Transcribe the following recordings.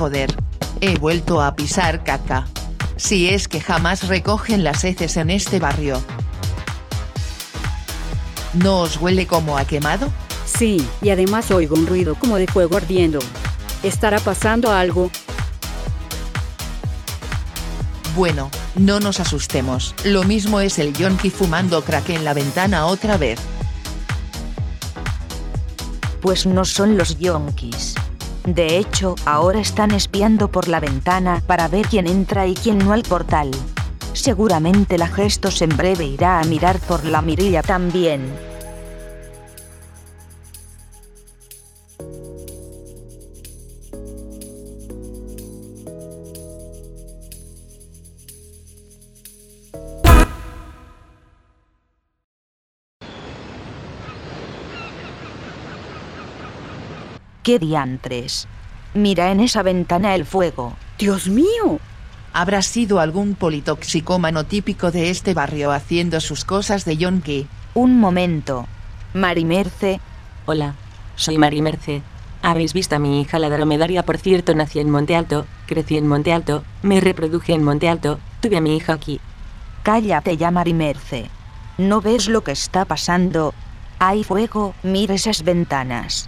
joder. He vuelto a pisar caca. Si es que jamás recogen las heces en este barrio. ¿No os huele como a quemado? Sí, y además oigo un ruido como de fuego ardiendo. ¿Estará pasando algo? Bueno, no nos asustemos. Lo mismo es el yonki fumando crack en la ventana otra vez. Pues no son los yonkis. De hecho, ahora están espiando por la ventana para ver quién entra y quién no al portal. Seguramente la gestos en breve irá a mirar por la mirilla también. ¿Qué diantres? Mira en esa ventana el fuego. ¡Dios mío! Habrá sido algún politoxicómano típico de este barrio haciendo sus cosas de yonki. Un momento. Marimerce, Hola, soy Mari Merce. ¿Habéis visto a mi hija la dromedaria? Por cierto, nací en Monte Alto, crecí en Monte Alto, me reproduje en Monte Alto, tuve a mi hija aquí. cállate ya Marimerce. ¿No ves lo que está pasando? Hay fuego, mira esas ventanas.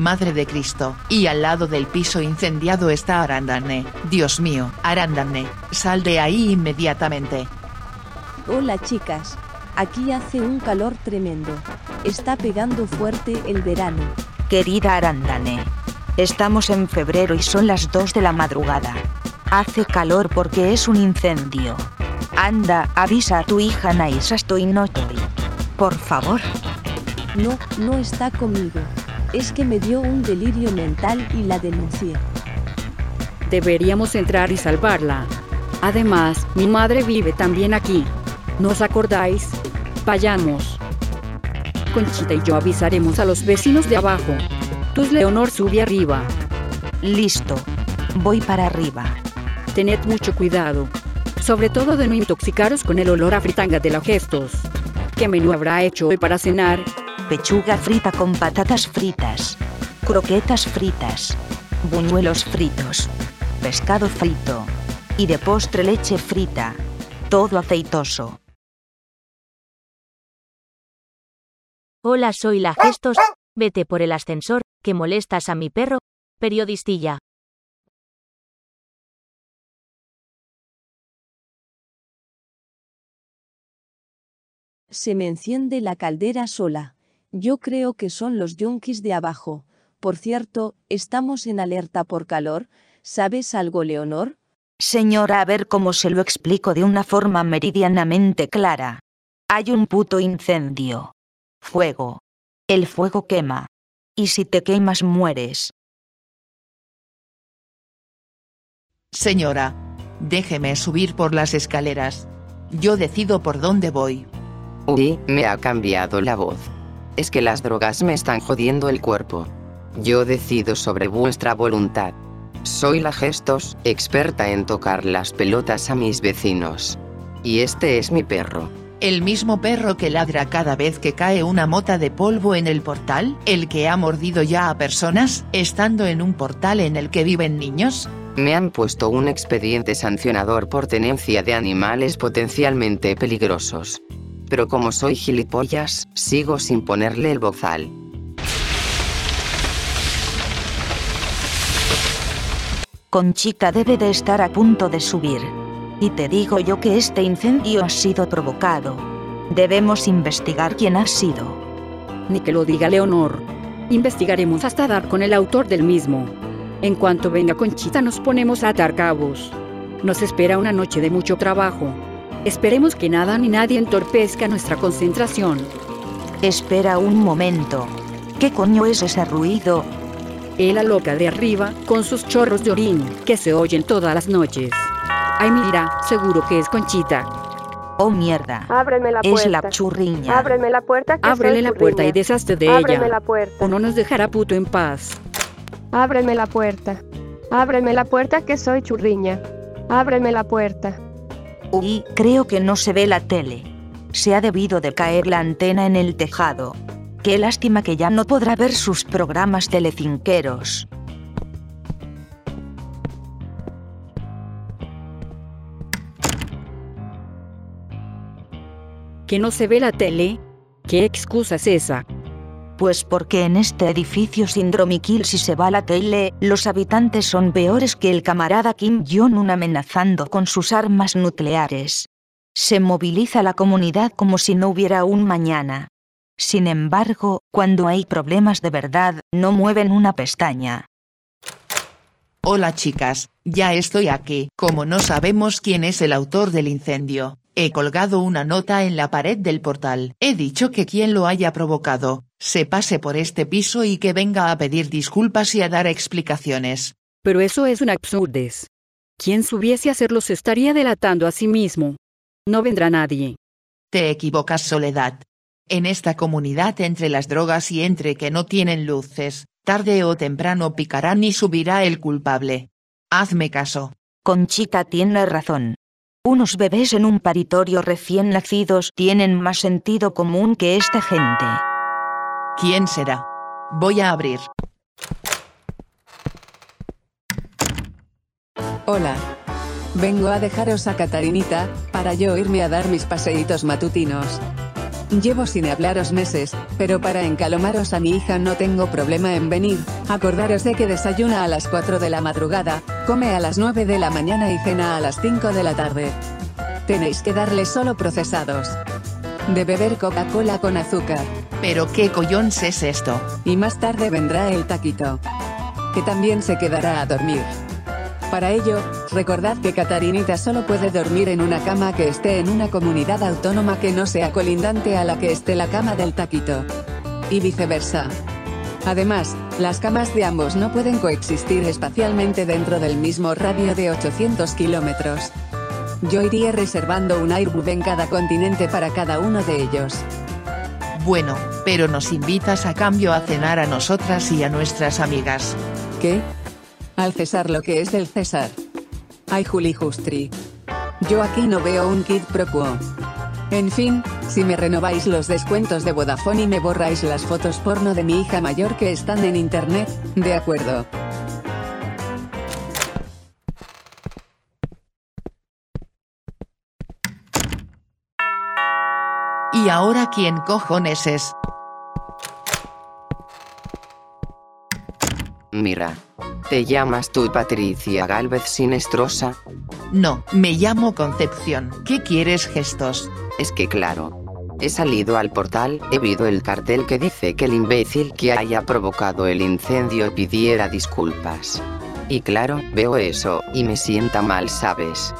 Madre de Cristo. Y al lado del piso incendiado está Arandane. Dios mío, Arandane, sal de ahí inmediatamente. Hola chicas. Aquí hace un calor tremendo. Está pegando fuerte el verano. Querida Arandane, estamos en febrero y son las 2 de la madrugada. Hace calor porque es un incendio. Anda, avisa a tu hija Naisa estoy notoy. Por favor. No, no está conmigo. Es que me dio un delirio mental y la denuncié. Deberíamos entrar y salvarla. Además, mi madre vive también aquí. ¿No os acordáis? Vayamos. Conchita y yo avisaremos a los vecinos de abajo. Tú, Leonor, sube arriba. Listo. Voy para arriba. Tened mucho cuidado. Sobre todo de no intoxicaros con el olor a fritanga de la gestos. ¿Qué menú habrá hecho hoy para cenar? Pechuga frita con patatas fritas. Croquetas fritas. Buñuelos fritos. Pescado frito. Y de postre leche frita. Todo aceitoso. Hola, soy la Gestos. Vete por el ascensor, que molestas a mi perro. Periodistilla. Se me enciende la caldera sola. Yo creo que son los yonkis de abajo. Por cierto, estamos en alerta por calor. ¿Sabes algo, Leonor? Señora, a ver cómo se lo explico de una forma meridianamente clara. Hay un puto incendio. Fuego. El fuego quema. Y si te quemas mueres. Señora, déjeme subir por las escaleras. Yo decido por dónde voy. Uy, me ha cambiado la voz. Es que las drogas me están jodiendo el cuerpo. Yo decido sobre vuestra voluntad. Soy la Gestos, experta en tocar las pelotas a mis vecinos. Y este es mi perro. El mismo perro que ladra cada vez que cae una mota de polvo en el portal, el que ha mordido ya a personas, estando en un portal en el que viven niños. Me han puesto un expediente sancionador por tenencia de animales potencialmente peligrosos. Pero como soy gilipollas, sigo sin ponerle el bozal. Conchita debe de estar a punto de subir. Y te digo yo que este incendio ha sido provocado. Debemos investigar quién ha sido. Ni que lo diga Leonor. Investigaremos hasta dar con el autor del mismo. En cuanto venga Conchita nos ponemos a atar cabos. Nos espera una noche de mucho trabajo. Esperemos que nada ni nadie entorpezca nuestra concentración. Espera un momento. ¿Qué coño es ese ruido? Es la loca de arriba, con sus chorros de orín, que se oyen todas las noches. Ay, mira, seguro que es Conchita. Oh mierda. Ábreme la Es puerta. la churriña. Ábreme la puerta. Que Ábrele la puerta y deshazte de Ábreme ella. la puerta. O no nos dejará puto en paz. Ábreme la puerta. Ábreme la puerta que soy churriña. Ábreme la puerta. Uy, creo que no se ve la tele. Se ha debido de caer la antena en el tejado. Qué lástima que ya no podrá ver sus programas telecinqueros. ¿Que no se ve la tele? ¿Qué excusa es esa? Pues porque en este edificio Kill si se va la tele, los habitantes son peores que el camarada Kim Jong-un amenazando con sus armas nucleares. Se moviliza la comunidad como si no hubiera un mañana. Sin embargo, cuando hay problemas de verdad, no mueven una pestaña. Hola chicas, ya estoy aquí. Como no sabemos quién es el autor del incendio, he colgado una nota en la pared del portal. He dicho que quien lo haya provocado, se pase por este piso y que venga a pedir disculpas y a dar explicaciones. Pero eso es un absurdez. Quien subiese a hacerlo se estaría delatando a sí mismo. No vendrá nadie. Te equivocas Soledad. En esta comunidad entre las drogas y entre que no tienen luces, tarde o temprano picarán y subirá el culpable. Hazme caso. Conchita tiene razón. Unos bebés en un paritorio recién nacidos tienen más sentido común que esta gente. ¿Quién será? Voy a abrir. Hola. Vengo a dejaros a Catarinita, para yo irme a dar mis paseitos matutinos. Llevo sin hablaros meses, pero para encalomaros a mi hija no tengo problema en venir. Acordaros de que desayuna a las 4 de la madrugada, come a las 9 de la mañana y cena a las 5 de la tarde. Tenéis que darle solo procesados. De beber Coca-Cola con azúcar. ¿Pero qué collons es esto? Y más tarde vendrá el taquito. Que también se quedará a dormir. Para ello, recordad que Catarinita solo puede dormir en una cama que esté en una comunidad autónoma que no sea colindante a la que esté la cama del taquito. Y viceversa. Además, las camas de ambos no pueden coexistir espacialmente dentro del mismo radio de 800 kilómetros. Yo iría reservando un airbus en cada continente para cada uno de ellos. Bueno, pero nos invitas a cambio a cenar a nosotras y a nuestras amigas. ¿Qué? Al César lo que es del César. Ay Juli Justri. Yo aquí no veo un kid pro quo. En fin, si me renováis los descuentos de Vodafone y me borráis las fotos porno de mi hija mayor que están en internet, de acuerdo. ¿Y ahora quién cojones es? Mira. ¿Te llamas tú Patricia Galvez Sinestrosa? No, me llamo Concepción. ¿Qué quieres gestos? Es que claro. He salido al portal, he visto el cartel que dice que el imbécil que haya provocado el incendio pidiera disculpas. Y claro, veo eso, y me sienta mal, ¿sabes?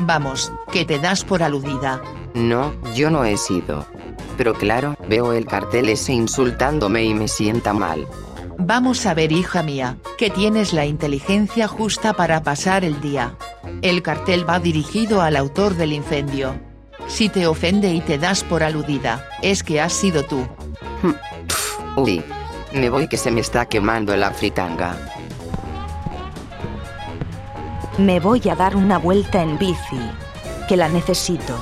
Vamos, que te das por aludida. No, yo no he sido. Pero claro, veo el cartel ese insultándome y me sienta mal. Vamos a ver hija mía, que tienes la inteligencia justa para pasar el día. El cartel va dirigido al autor del incendio. Si te ofende y te das por aludida, es que has sido tú. Uy. Me voy que se me está quemando la fritanga. Me voy a dar una vuelta en bici. Que la necesito.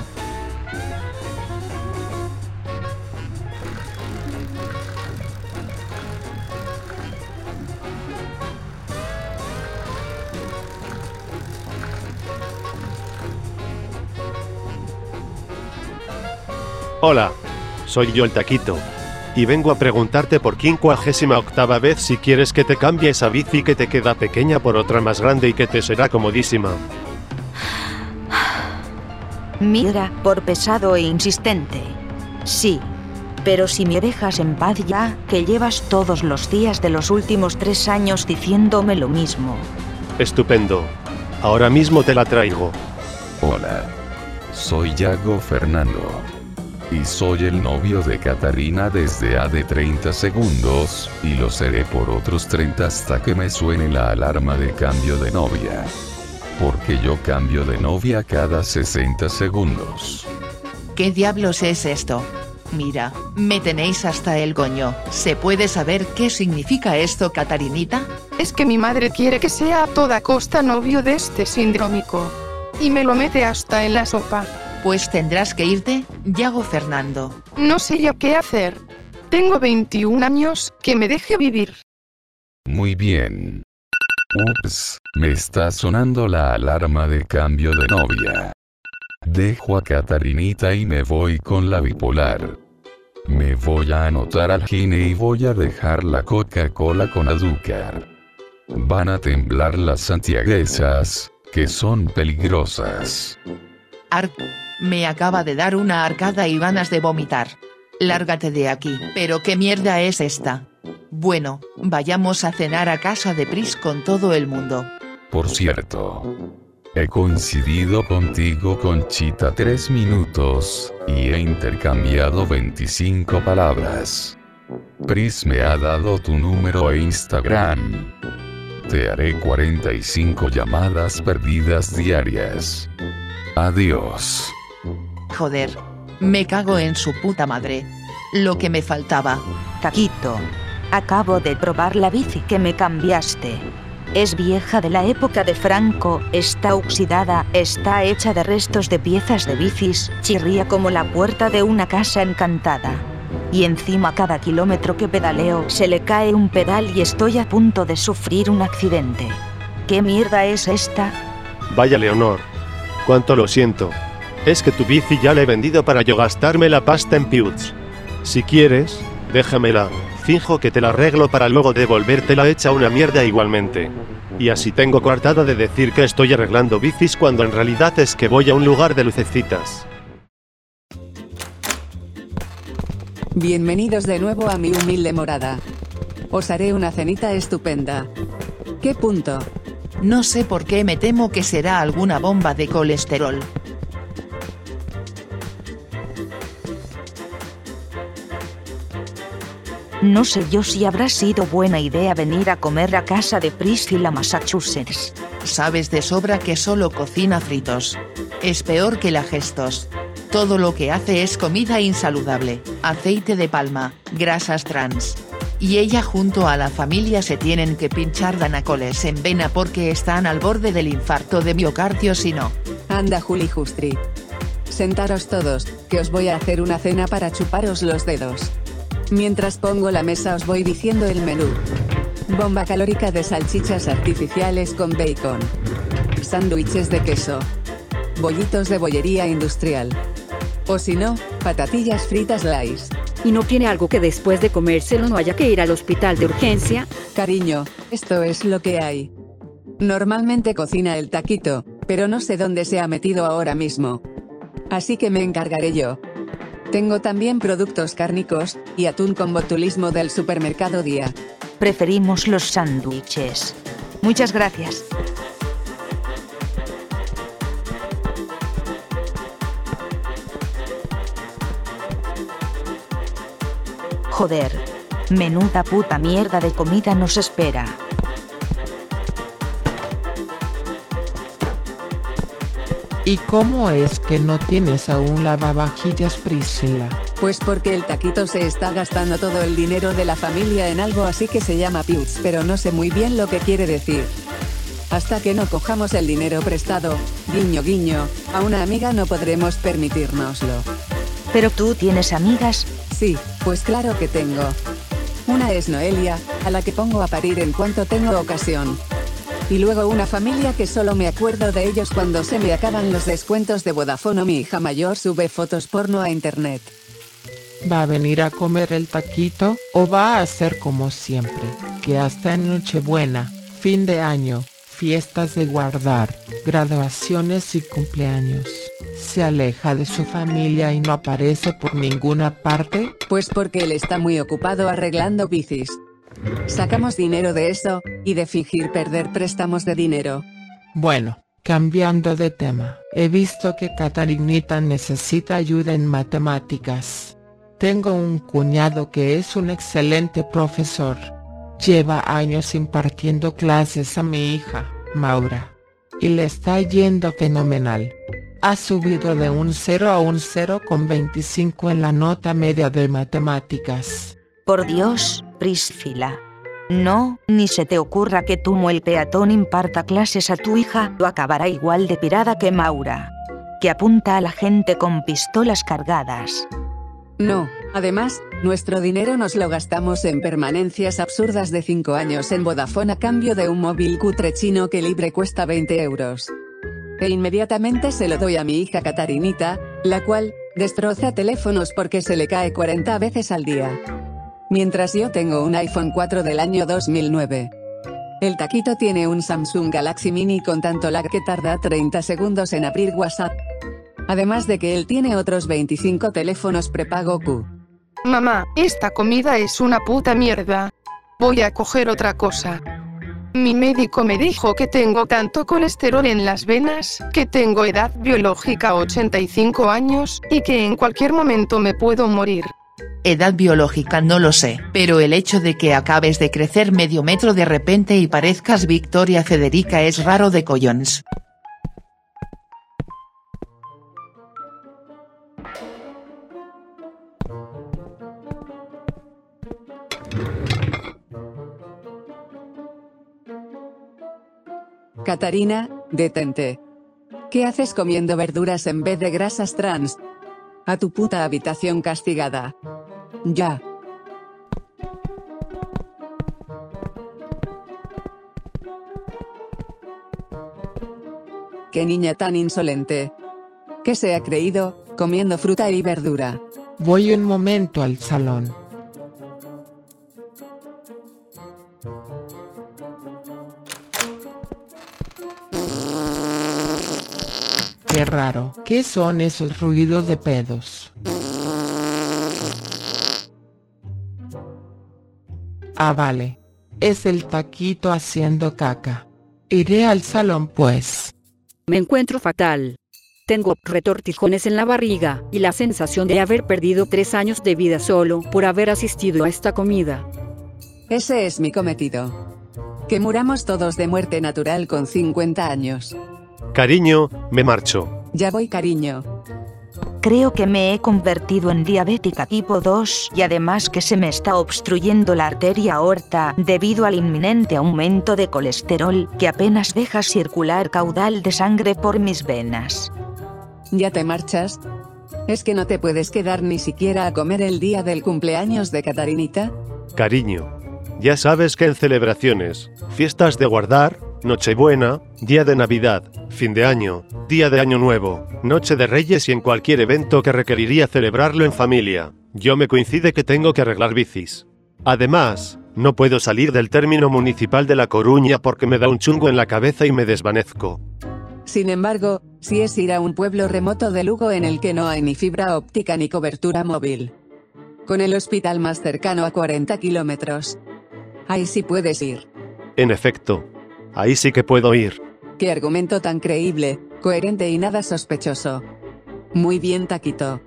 Hola, soy yo el Taquito. Y vengo a preguntarte por quincuagésima octava vez si quieres que te cambie esa bici que te queda pequeña por otra más grande y que te será comodísima. Mira, por pesado e insistente. Sí. Pero si me dejas en paz ya, que llevas todos los días de los últimos tres años diciéndome lo mismo. Estupendo. Ahora mismo te la traigo. Hola. Soy Yago Fernando y soy el novio de Catarina desde hace 30 segundos, y lo seré por otros 30 hasta que me suene la alarma de cambio de novia. Porque yo cambio de novia cada 60 segundos. ¿Qué diablos es esto? Mira, me tenéis hasta el coño. ¿Se puede saber qué significa esto, Catarinita? Es que mi madre quiere que sea a toda costa novio de este sindrómico. Y me lo mete hasta en la sopa. Pues tendrás que irte, Yago Fernando. No sé yo qué hacer. Tengo 21 años, que me deje vivir. Muy bien. Ups, me está sonando la alarma de cambio de novia. Dejo a Catarinita y me voy con la bipolar. Me voy a anotar al gine y voy a dejar la Coca-Cola con azúcar. Van a temblar las santiaguesas, que son peligrosas. Arc. Me acaba de dar una arcada y ganas de vomitar. Lárgate de aquí. Pero qué mierda es esta. Bueno, vayamos a cenar a casa de Pris con todo el mundo. Por cierto, he coincidido contigo Conchita tres minutos, y he intercambiado 25 palabras. Pris me ha dado tu número e Instagram. Te haré 45 llamadas perdidas diarias. Adiós. Joder. Me cago en su puta madre. Lo que me faltaba. Taquito. Acabo de probar la bici que me cambiaste. Es vieja de la época de Franco, está oxidada, está hecha de restos de piezas de bicis, chirría como la puerta de una casa encantada. Y encima cada kilómetro que pedaleo se le cae un pedal y estoy a punto de sufrir un accidente. ¿Qué mierda es esta? Vaya Leonor. Cuánto lo siento. Es que tu bici ya la he vendido para yo gastarme la pasta en Pewds. Si quieres, déjamela. Finjo que te la arreglo para luego devolvértela hecha una mierda igualmente. Y así tengo coartada de decir que estoy arreglando bicis cuando en realidad es que voy a un lugar de lucecitas. Bienvenidos de nuevo a mi humilde morada. Os haré una cenita estupenda. ¿Qué punto? No sé por qué me temo que será alguna bomba de colesterol. No sé yo si habrá sido buena idea venir a comer a casa de Priscilla, Massachusetts. Sabes de sobra que solo cocina fritos. Es peor que la gestos. Todo lo que hace es comida insaludable, aceite de palma, grasas trans. Y ella junto a la familia se tienen que pinchar danacoles en vena porque están al borde del infarto de miocardio si no. Anda Juli Justri. Sentaros todos, que os voy a hacer una cena para chuparos los dedos. Mientras pongo la mesa os voy diciendo el menú. Bomba calórica de salchichas artificiales con bacon. Sándwiches de queso. Bollitos de bollería industrial. O si no, patatillas fritas lice. ¿Y no tiene algo que después de comérselo no haya que ir al hospital de urgencia? Cariño, esto es lo que hay. Normalmente cocina el taquito, pero no sé dónde se ha metido ahora mismo. Así que me encargaré yo. Tengo también productos cárnicos, y atún con botulismo del supermercado Día. Preferimos los sándwiches. Muchas gracias. Joder. Menuda puta mierda de comida nos espera. ¿Y cómo es que no tienes aún lavavajillas Priscila? Pues porque el taquito se está gastando todo el dinero de la familia en algo así que se llama Pius, pero no sé muy bien lo que quiere decir. Hasta que no cojamos el dinero prestado, guiño guiño, a una amiga no podremos permitírnoslo. ¿Pero tú tienes amigas? Sí, pues claro que tengo. Una es Noelia, a la que pongo a parir en cuanto tengo ocasión. Y luego una familia que solo me acuerdo de ellos cuando se me acaban los descuentos de Vodafone o mi hija mayor sube fotos porno a internet. ¿Va a venir a comer el taquito o va a hacer como siempre, que hasta en Nochebuena, fin de año, fiestas de guardar, graduaciones y cumpleaños, se aleja de su familia y no aparece por ninguna parte? Pues porque él está muy ocupado arreglando bicis. Sacamos dinero de eso, y de fingir perder préstamos de dinero. Bueno, cambiando de tema, he visto que Catarinita necesita ayuda en matemáticas. Tengo un cuñado que es un excelente profesor. Lleva años impartiendo clases a mi hija, Maura. Y le está yendo fenomenal. Ha subido de un 0 a un 0 con 25 en la nota media de matemáticas. Por Dios, Priscila. No, ni se te ocurra que tú el peatón imparta clases a tu hija o acabará igual de pirada que Maura. que apunta a la gente con pistolas cargadas. No, además, nuestro dinero nos lo gastamos en permanencias absurdas de 5 años en Vodafone a cambio de un móvil cutre chino que libre cuesta 20 euros. E inmediatamente se lo doy a mi hija Catarinita, la cual, destroza teléfonos porque se le cae 40 veces al día. Mientras yo tengo un iPhone 4 del año 2009. El taquito tiene un Samsung Galaxy Mini con tanto lag que tarda 30 segundos en abrir WhatsApp. Además de que él tiene otros 25 teléfonos prepago Q. Mamá, esta comida es una puta mierda. Voy a coger otra cosa. Mi médico me dijo que tengo tanto colesterol en las venas, que tengo edad biológica 85 años, y que en cualquier momento me puedo morir. Edad biológica no lo sé, pero el hecho de que acabes de crecer medio metro de repente y parezcas Victoria Federica es raro de collons. Catarina, detente. ¿Qué haces comiendo verduras en vez de grasas trans? A tu puta habitación castigada. Ya. Qué niña tan insolente. ¿Qué se ha creído, comiendo fruta y verdura? Voy un momento al salón. Qué raro. ¿Qué son esos ruidos de pedos? Ah, vale. Es el taquito haciendo caca. Iré al salón pues. Me encuentro fatal. Tengo retortijones en la barriga y la sensación de haber perdido tres años de vida solo por haber asistido a esta comida. Ese es mi cometido. Que muramos todos de muerte natural con 50 años. Cariño, me marcho. Ya voy cariño. Creo que me he convertido en diabética tipo 2 y además que se me está obstruyendo la arteria aorta debido al inminente aumento de colesterol que apenas deja circular caudal de sangre por mis venas. ¿Ya te marchas? ¿Es que no te puedes quedar ni siquiera a comer el día del cumpleaños de Catarinita? Cariño, ya sabes que en celebraciones, fiestas de guardar, Nochebuena, día de Navidad, fin de año, día de Año Nuevo, Noche de Reyes y en cualquier evento que requeriría celebrarlo en familia, yo me coincide que tengo que arreglar bicis. Además, no puedo salir del término municipal de La Coruña porque me da un chungo en la cabeza y me desvanezco. Sin embargo, si es ir a un pueblo remoto de Lugo en el que no hay ni fibra óptica ni cobertura móvil. Con el hospital más cercano a 40 kilómetros. Ahí sí puedes ir. En efecto, ahí sí que puedo ir. Qué argumento tan creíble, coherente y nada sospechoso. Muy bien, Taquito.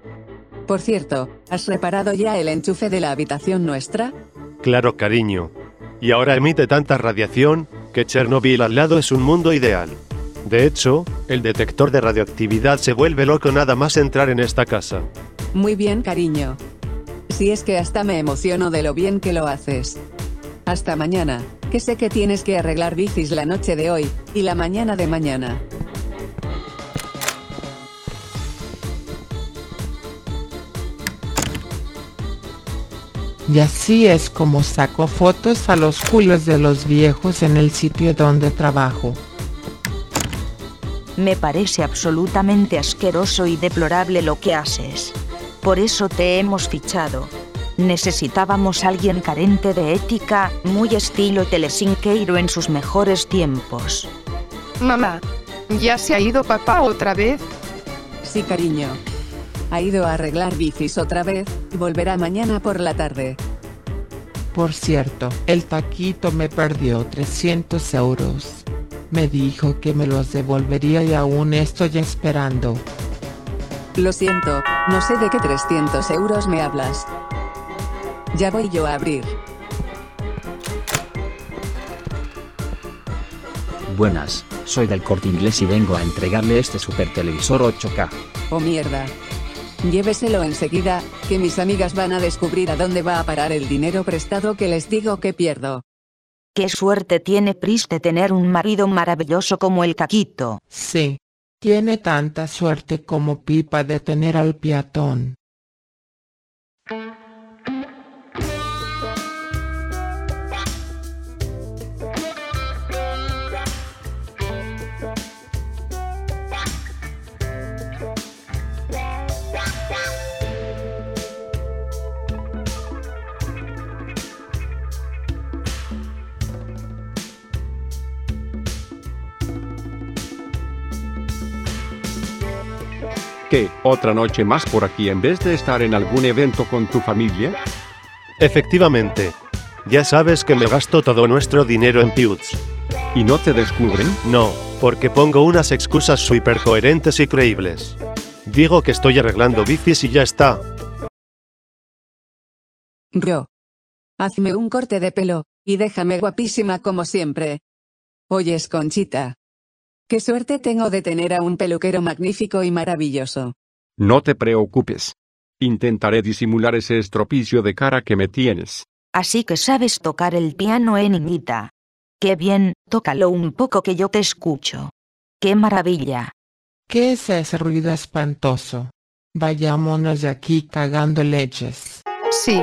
Por cierto, ¿has reparado ya el enchufe de la habitación nuestra? Claro, cariño. Y ahora emite tanta radiación que Chernobyl al lado es un mundo ideal. De hecho, el detector de radioactividad se vuelve loco nada más entrar en esta casa. Muy bien, cariño. Si es que hasta me emociono de lo bien que lo haces. Hasta mañana, que sé que tienes que arreglar bicis la noche de hoy, y la mañana de mañana. Y así es como saco fotos a los culos de los viejos en el sitio donde trabajo. Me parece absolutamente asqueroso y deplorable lo que haces. Por eso te hemos fichado. Necesitábamos alguien carente de ética, muy estilo Telesinqueiro en sus mejores tiempos. Mamá, ¿ya se ha ido papá otra vez? Sí, cariño. Ha ido a arreglar bicis otra vez, y volverá mañana por la tarde. Por cierto, el taquito me perdió 300 euros. Me dijo que me los devolvería y aún estoy esperando. Lo siento, no sé de qué 300 euros me hablas. Ya voy yo a abrir. Buenas, soy del corte inglés y vengo a entregarle este super televisor 8K. Oh mierda. Lléveselo enseguida, que mis amigas van a descubrir a dónde va a parar el dinero prestado que les digo que pierdo. Qué suerte tiene Pris de tener un marido maravilloso como el Caquito. Sí. Tiene tanta suerte como Pipa de tener al peatón. ¿Qué, otra noche más por aquí en vez de estar en algún evento con tu familia? Efectivamente. Ya sabes que me gasto todo nuestro dinero en Pewds. ¿Y no te descubren? No, porque pongo unas excusas súper coherentes y creíbles. Digo que estoy arreglando bicis y ya está. Ro. Hazme un corte de pelo, y déjame guapísima como siempre. Oyes, Conchita. Qué suerte tengo de tener a un peluquero magnífico y maravilloso. No te preocupes. Intentaré disimular ese estropicio de cara que me tienes. Así que sabes tocar el piano, eh, niñita. Qué bien, tócalo un poco que yo te escucho. Qué maravilla. ¿Qué es ese ruido espantoso? Vayámonos de aquí cagando leches. Sí.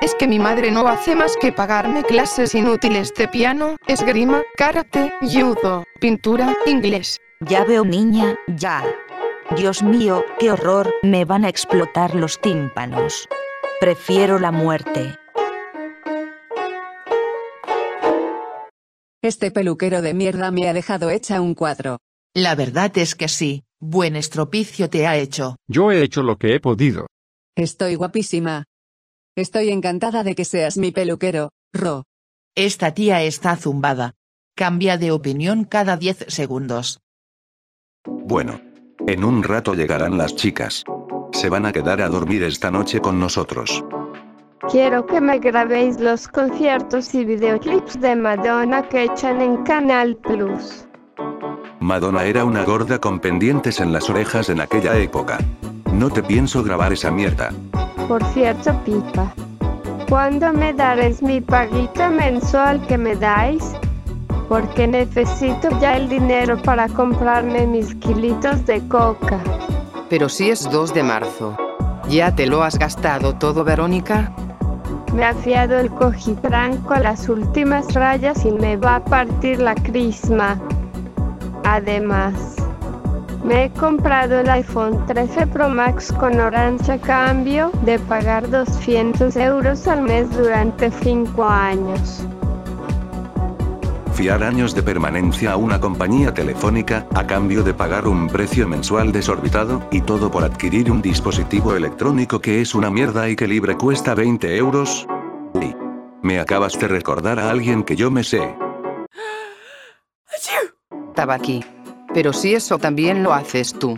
Es que mi madre no hace más que pagarme clases inútiles de piano, esgrima, karate, judo, pintura, inglés. Ya veo niña, ya. Dios mío, qué horror, me van a explotar los tímpanos. Prefiero la muerte. Este peluquero de mierda me ha dejado hecha un cuadro. La verdad es que sí, buen estropicio te ha hecho. Yo he hecho lo que he podido. Estoy guapísima. Estoy encantada de que seas mi peluquero, Ro. Esta tía está zumbada. Cambia de opinión cada 10 segundos. Bueno. En un rato llegarán las chicas. Se van a quedar a dormir esta noche con nosotros. Quiero que me grabéis los conciertos y videoclips de Madonna que echan en Canal Plus. Madonna era una gorda con pendientes en las orejas en aquella época. No te pienso grabar esa mierda. Por cierto, Pipa. ¿Cuándo me daréis mi paguita mensual que me dais? Porque necesito ya el dinero para comprarme mis kilitos de coca. Pero si es 2 de marzo. ¿Ya te lo has gastado todo, Verónica? Me ha fiado el cojitranco a las últimas rayas y me va a partir la crisma. Además, me he comprado el iPhone 13 Pro Max con orange a cambio de pagar 200 euros al mes durante 5 años. Fiar años de permanencia a una compañía telefónica, a cambio de pagar un precio mensual desorbitado, y todo por adquirir un dispositivo electrónico que es una mierda y que libre cuesta 20 euros. Y me acabas de recordar a alguien que yo me sé. Estaba aquí. Pero si eso también lo haces tú.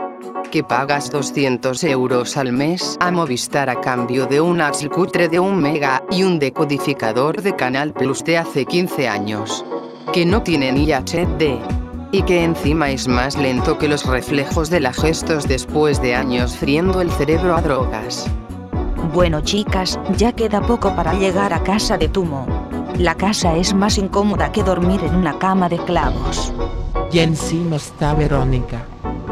Que pagas 200 euros al mes a Movistar a cambio de un Axel cutre de un mega y un decodificador de Canal Plus de hace 15 años. Que no tiene ni HD. Y que encima es más lento que los reflejos de la gestos después de años friendo el cerebro a drogas. Bueno chicas, ya queda poco para llegar a casa de Tumo. La casa es más incómoda que dormir en una cama de clavos. Y encima está Verónica,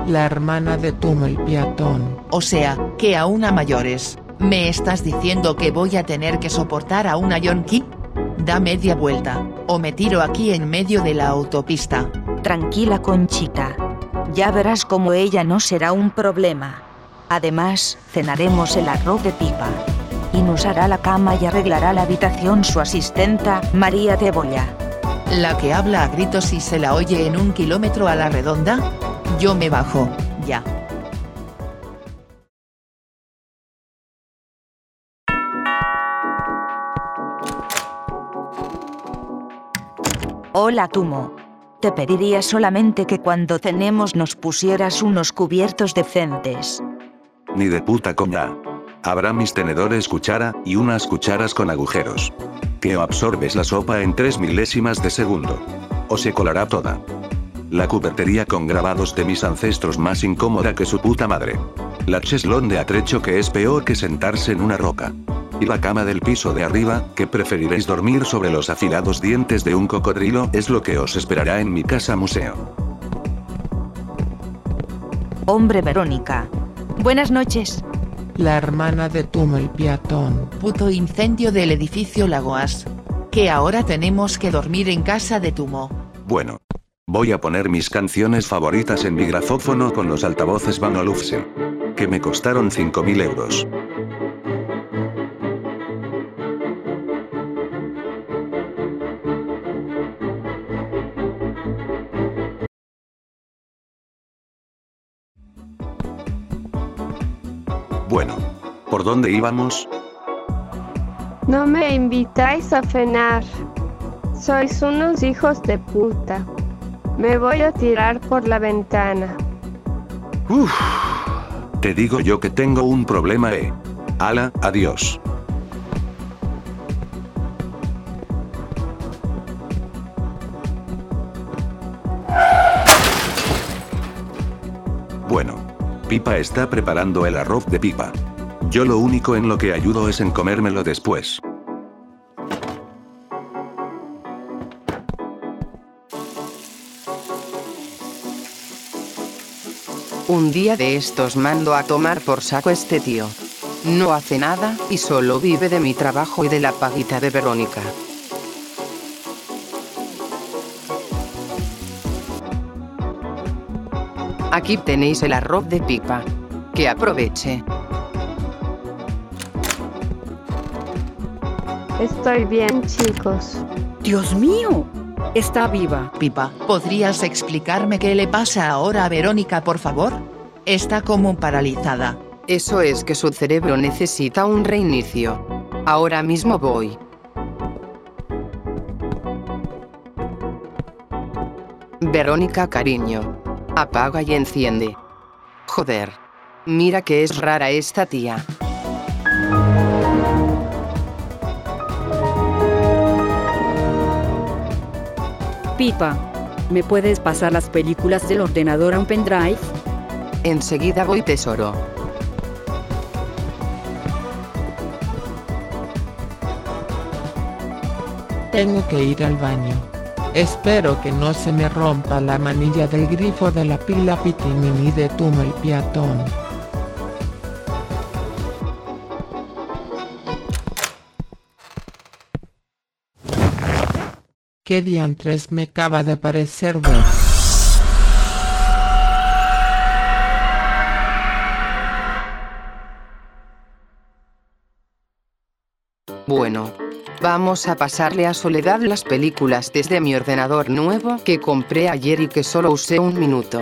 la hermana de Tumo el peatón. O sea, que a una mayores. ¿Me estás diciendo que voy a tener que soportar a una yonki? Da media vuelta, o me tiro aquí en medio de la autopista. Tranquila Conchita. Ya verás como ella no será un problema. Además, cenaremos el arroz de pipa. Y nos hará la cama y arreglará la habitación su asistenta, María de Bolla. La que habla a gritos y se la oye en un kilómetro a la redonda. Yo me bajo, ya. Hola Tumo. Te pediría solamente que cuando cenemos nos pusieras unos cubiertos decentes. Ni de puta coña. Habrá mis tenedores cuchara y unas cucharas con agujeros. Que absorbes la sopa en tres milésimas de segundo. O se colará toda. La cubertería con grabados de mis ancestros más incómoda que su puta madre. La cheslón de atrecho que es peor que sentarse en una roca. Y la cama del piso de arriba, que preferiréis dormir sobre los afilados dientes de un cocodrilo, es lo que os esperará en mi casa museo. Hombre Verónica. Buenas noches. La hermana de Tumo el peatón. Puto incendio del edificio Lagoas. Que ahora tenemos que dormir en casa de Tumo. Bueno. Voy a poner mis canciones favoritas en mi grafófono con los altavoces Van Olufsen. Que me costaron 5.000 euros. Bueno. ¿Por dónde íbamos? No me invitáis a cenar. Sois unos hijos de puta. Me voy a tirar por la ventana. Uf. Te digo yo que tengo un problema, eh. Ala, adiós. Pipa está preparando el arroz de pipa. Yo lo único en lo que ayudo es en comérmelo después. Un día de estos mando a tomar por saco este tío. No hace nada, y solo vive de mi trabajo y de la paguita de Verónica. Aquí tenéis el arroz de pipa. Que aproveche. Estoy bien, chicos. Dios mío, está viva. Pipa, ¿podrías explicarme qué le pasa ahora a Verónica, por favor? Está como paralizada. Eso es que su cerebro necesita un reinicio. Ahora mismo voy. Verónica, cariño. Apaga y enciende. Joder. Mira que es rara esta tía. Pipa, ¿me puedes pasar las películas del ordenador a un pendrive? Enseguida voy tesoro. Tengo que ir al baño. Espero que no se me rompa la manilla del grifo de la pila pitimini de Tumo el peatón. ¿Qué diantres me acaba de parecer ver? Bueno. Vamos a pasarle a Soledad las películas desde mi ordenador nuevo que compré ayer y que solo usé un minuto.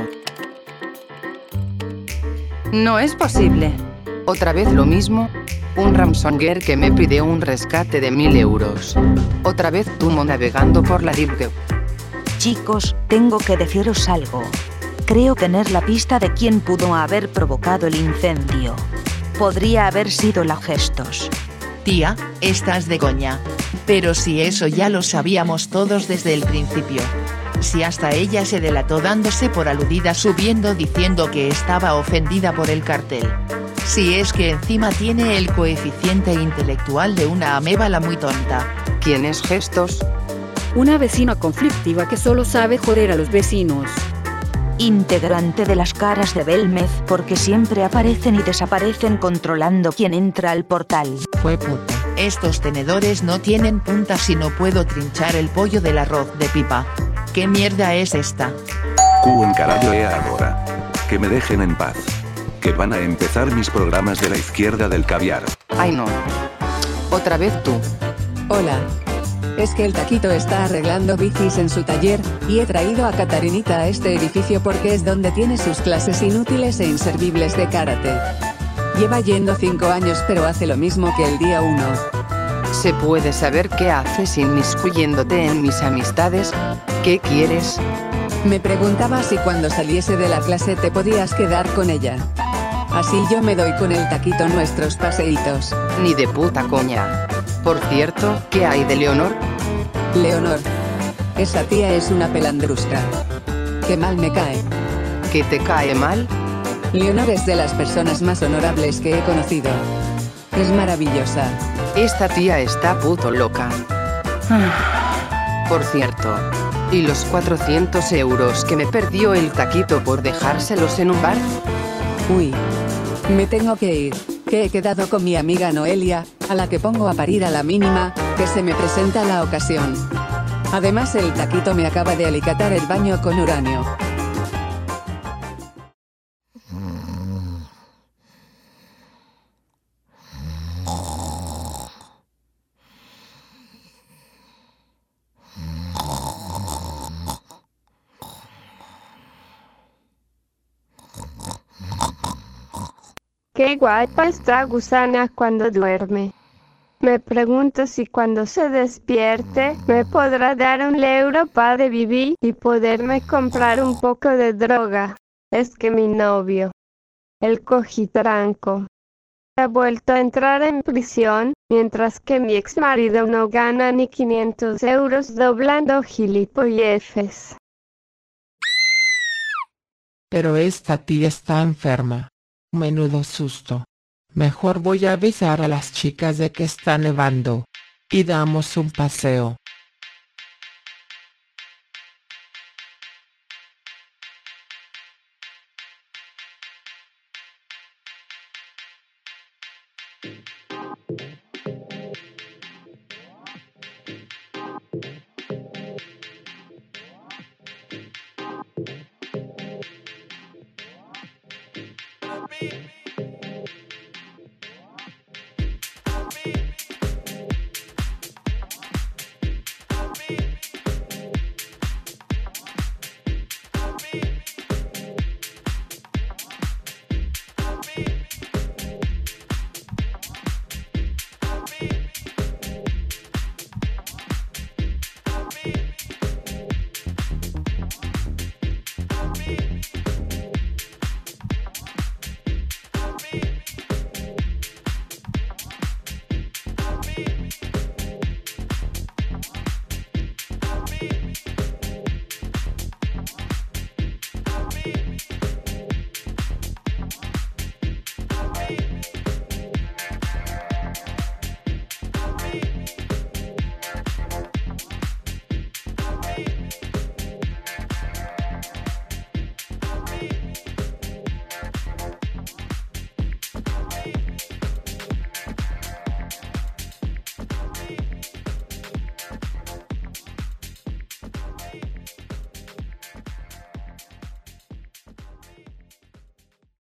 No es posible. Otra vez lo mismo. Un Ramsonger que me pide un rescate de mil euros. Otra vez Tumo navegando por la Deep Web. Chicos, tengo que deciros algo. Creo tener la pista de quién pudo haber provocado el incendio. Podría haber sido la Gestos. Tía, estás de coña. Pero si eso ya lo sabíamos todos desde el principio. Si hasta ella se delató dándose por aludida subiendo diciendo que estaba ofendida por el cartel. Si es que encima tiene el coeficiente intelectual de una amébala muy tonta. ¿Quién es Gestos? Una vecina conflictiva que solo sabe joder a los vecinos. Integrante de las caras de Belmez porque siempre aparecen y desaparecen controlando quién entra al portal. Fue puta. Estos tenedores no tienen puntas y no puedo trinchar el pollo del arroz de pipa. ¿Qué mierda es esta? Q en carajo e ahora. Que me dejen en paz. Que van a empezar mis programas de la izquierda del caviar. Ay no. Otra vez tú. Hola. Es que el taquito está arreglando bicis en su taller, y he traído a Catarinita a este edificio porque es donde tiene sus clases inútiles e inservibles de karate. Lleva yendo 5 años pero hace lo mismo que el día 1. ¿Se puede saber qué haces inmiscuyéndote en mis amistades? ¿Qué quieres? Me preguntaba si cuando saliese de la clase te podías quedar con ella. Así yo me doy con el taquito nuestros paseitos. Ni de puta coña. Por cierto, ¿qué hay de Leonor? Leonor. Esa tía es una pelandrusca. Qué mal me cae. ¿Que te cae mal? Leonor es de las personas más honorables que he conocido. Es maravillosa. Esta tía está puto loca. Por cierto, ¿Y los 400 euros que me perdió el taquito por dejárselos en un bar? Uy. Me tengo que ir, que he quedado con mi amiga Noelia, a la que pongo a parir a la mínima, que se me presenta la ocasión. Además el taquito me acaba de alicatar el baño con uranio. Guapa está Gusana cuando duerme. Me pregunto si cuando se despierte me podrá dar un euro para vivir y poderme comprar un poco de droga. Es que mi novio, el cojitranco, ha vuelto a entrar en prisión, mientras que mi ex marido no gana ni 500 euros doblando gilipolleces. Pero esta tía está enferma. Menudo susto. Mejor voy a avisar a las chicas de que está nevando. Y damos un paseo.